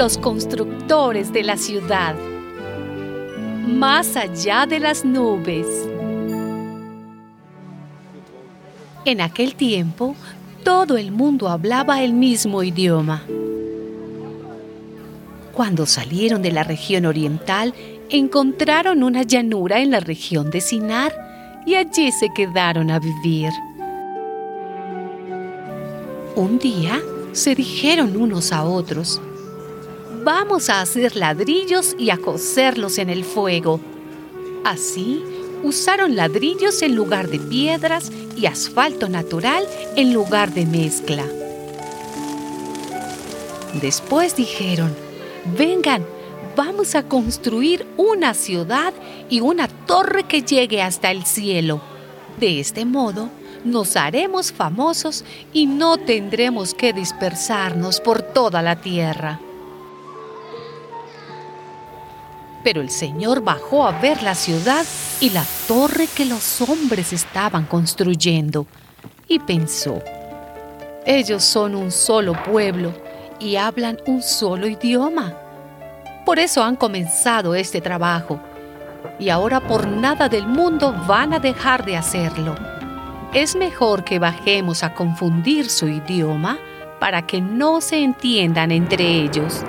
los constructores de la ciudad, más allá de las nubes. En aquel tiempo, todo el mundo hablaba el mismo idioma. Cuando salieron de la región oriental, encontraron una llanura en la región de Sinar y allí se quedaron a vivir. Un día se dijeron unos a otros, vamos a hacer ladrillos y a cocerlos en el fuego. Así, usaron ladrillos en lugar de piedras y asfalto natural en lugar de mezcla. Después dijeron, vengan, vamos a construir una ciudad y una torre que llegue hasta el cielo. De este modo, nos haremos famosos y no tendremos que dispersarnos por toda la tierra. Pero el Señor bajó a ver la ciudad y la torre que los hombres estaban construyendo y pensó, ellos son un solo pueblo y hablan un solo idioma. Por eso han comenzado este trabajo y ahora por nada del mundo van a dejar de hacerlo. Es mejor que bajemos a confundir su idioma para que no se entiendan entre ellos.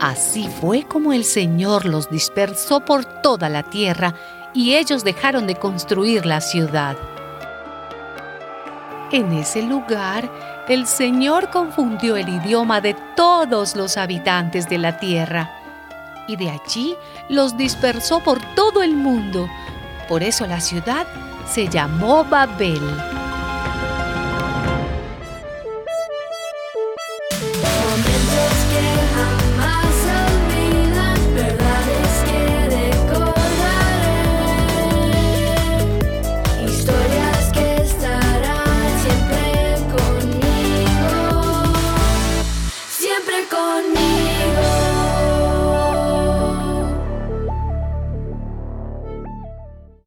Así fue como el Señor los dispersó por toda la tierra y ellos dejaron de construir la ciudad. En ese lugar, el Señor confundió el idioma de todos los habitantes de la tierra y de allí los dispersó por todo el mundo. Por eso la ciudad se llamó Babel.